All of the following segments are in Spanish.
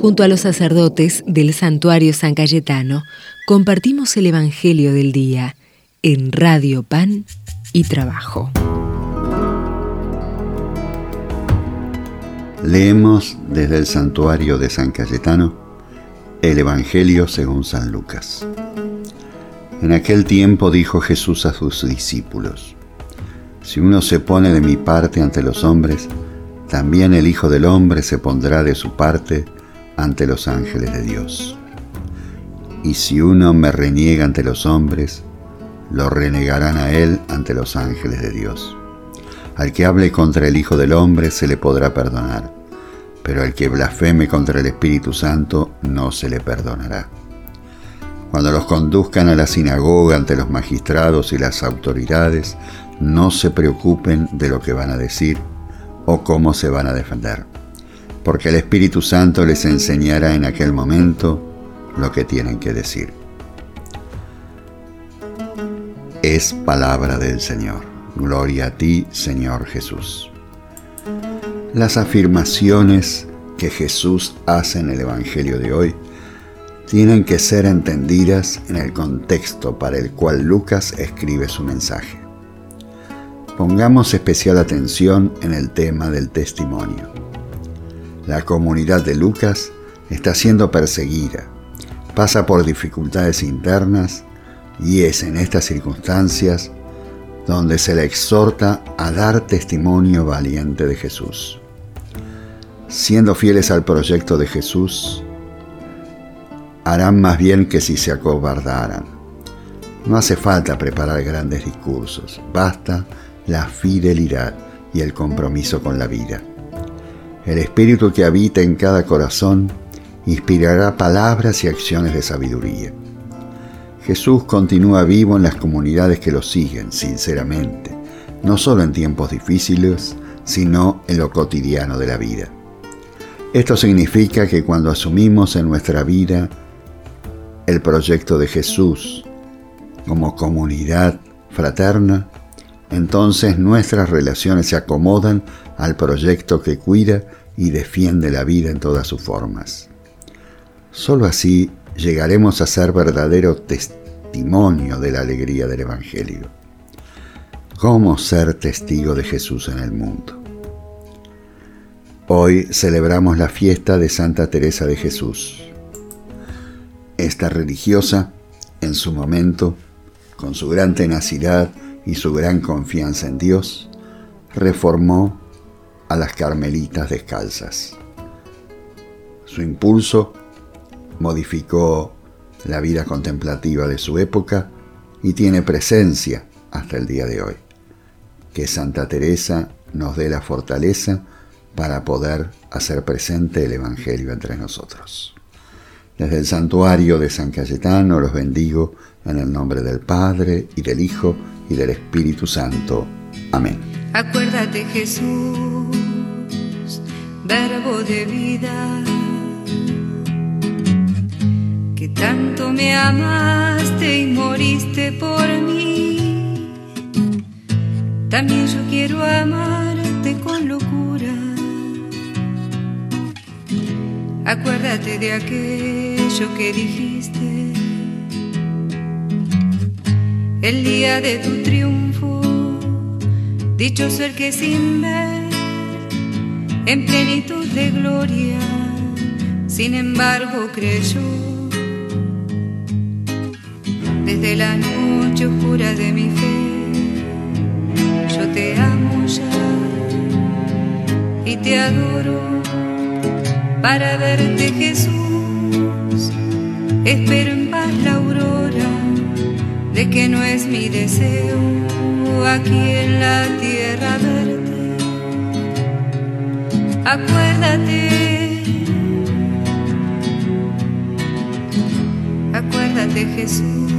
Junto a los sacerdotes del santuario San Cayetano, compartimos el Evangelio del Día en Radio Pan y Trabajo. Leemos desde el santuario de San Cayetano el Evangelio según San Lucas. En aquel tiempo dijo Jesús a sus discípulos, Si uno se pone de mi parte ante los hombres, también el Hijo del Hombre se pondrá de su parte ante los ángeles de Dios. Y si uno me reniega ante los hombres, lo renegarán a él ante los ángeles de Dios. Al que hable contra el Hijo del Hombre se le podrá perdonar, pero al que blasfeme contra el Espíritu Santo no se le perdonará. Cuando los conduzcan a la sinagoga ante los magistrados y las autoridades, no se preocupen de lo que van a decir o cómo se van a defender porque el Espíritu Santo les enseñará en aquel momento lo que tienen que decir. Es palabra del Señor. Gloria a ti, Señor Jesús. Las afirmaciones que Jesús hace en el Evangelio de hoy tienen que ser entendidas en el contexto para el cual Lucas escribe su mensaje. Pongamos especial atención en el tema del testimonio. La comunidad de Lucas está siendo perseguida, pasa por dificultades internas y es en estas circunstancias donde se le exhorta a dar testimonio valiente de Jesús. Siendo fieles al proyecto de Jesús, harán más bien que si se acobardaran. No hace falta preparar grandes discursos, basta la fidelidad y el compromiso con la vida. El Espíritu que habita en cada corazón inspirará palabras y acciones de sabiduría. Jesús continúa vivo en las comunidades que lo siguen, sinceramente, no solo en tiempos difíciles, sino en lo cotidiano de la vida. Esto significa que cuando asumimos en nuestra vida el proyecto de Jesús como comunidad fraterna, entonces nuestras relaciones se acomodan al proyecto que cuida y defiende la vida en todas sus formas. Solo así llegaremos a ser verdadero testimonio de la alegría del Evangelio. ¿Cómo ser testigo de Jesús en el mundo? Hoy celebramos la fiesta de Santa Teresa de Jesús. Esta religiosa, en su momento, con su gran tenacidad y su gran confianza en Dios, reformó a las carmelitas descalzas. Su impulso modificó la vida contemplativa de su época y tiene presencia hasta el día de hoy. Que Santa Teresa nos dé la fortaleza para poder hacer presente el Evangelio entre nosotros. Desde el santuario de San Cayetano los bendigo en el nombre del Padre y del Hijo y del Espíritu Santo. Amén. Acuérdate Jesús verbo de vida, que tanto me amaste y moriste por mí. También yo quiero amarte con locura. Acuérdate de aquello que dijiste el día de tu triunfo, dicho ser que sin ver en plenitud de gloria, sin embargo creyó. Desde la noche oscura de mi fe, yo te amo ya y te adoro para verte Jesús. Espero en paz la aurora de que no es mi deseo aquí en la tierra verde Acuérdate, acuérdate Jesús,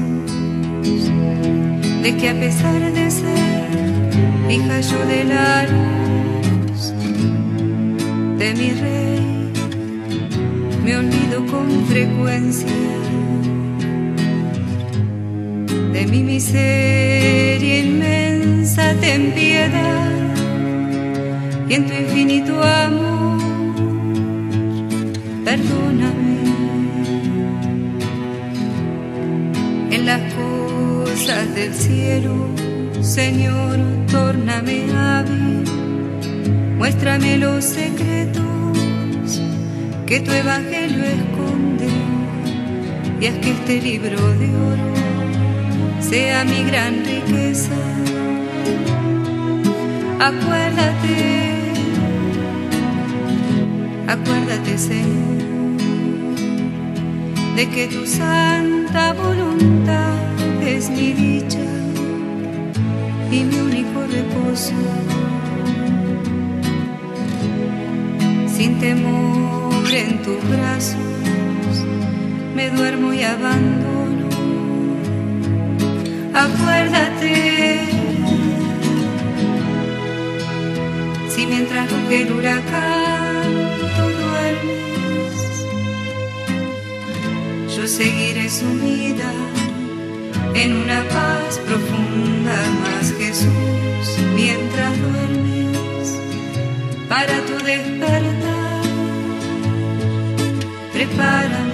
de que a pesar de ser hija yo de la luz de mi rey, me olvido con frecuencia de mi miseria inmensa, ten piedad y en tu infinito amor, perdóname. En las cosas del cielo, Señor, tórname hábil, muéstrame los secretos que tu evangelio esconde y haz que este libro de oro sea mi gran riqueza. Acuérdate acuérdate, de que tu santa voluntad es mi dicha y mi único reposo. Sin temor en tus brazos me duermo y abandono. Acuérdate, si mientras ruge el huracán duermes, yo seguiré sumida en una paz profunda más Jesús mientras duermes para tu despertar. Prepárame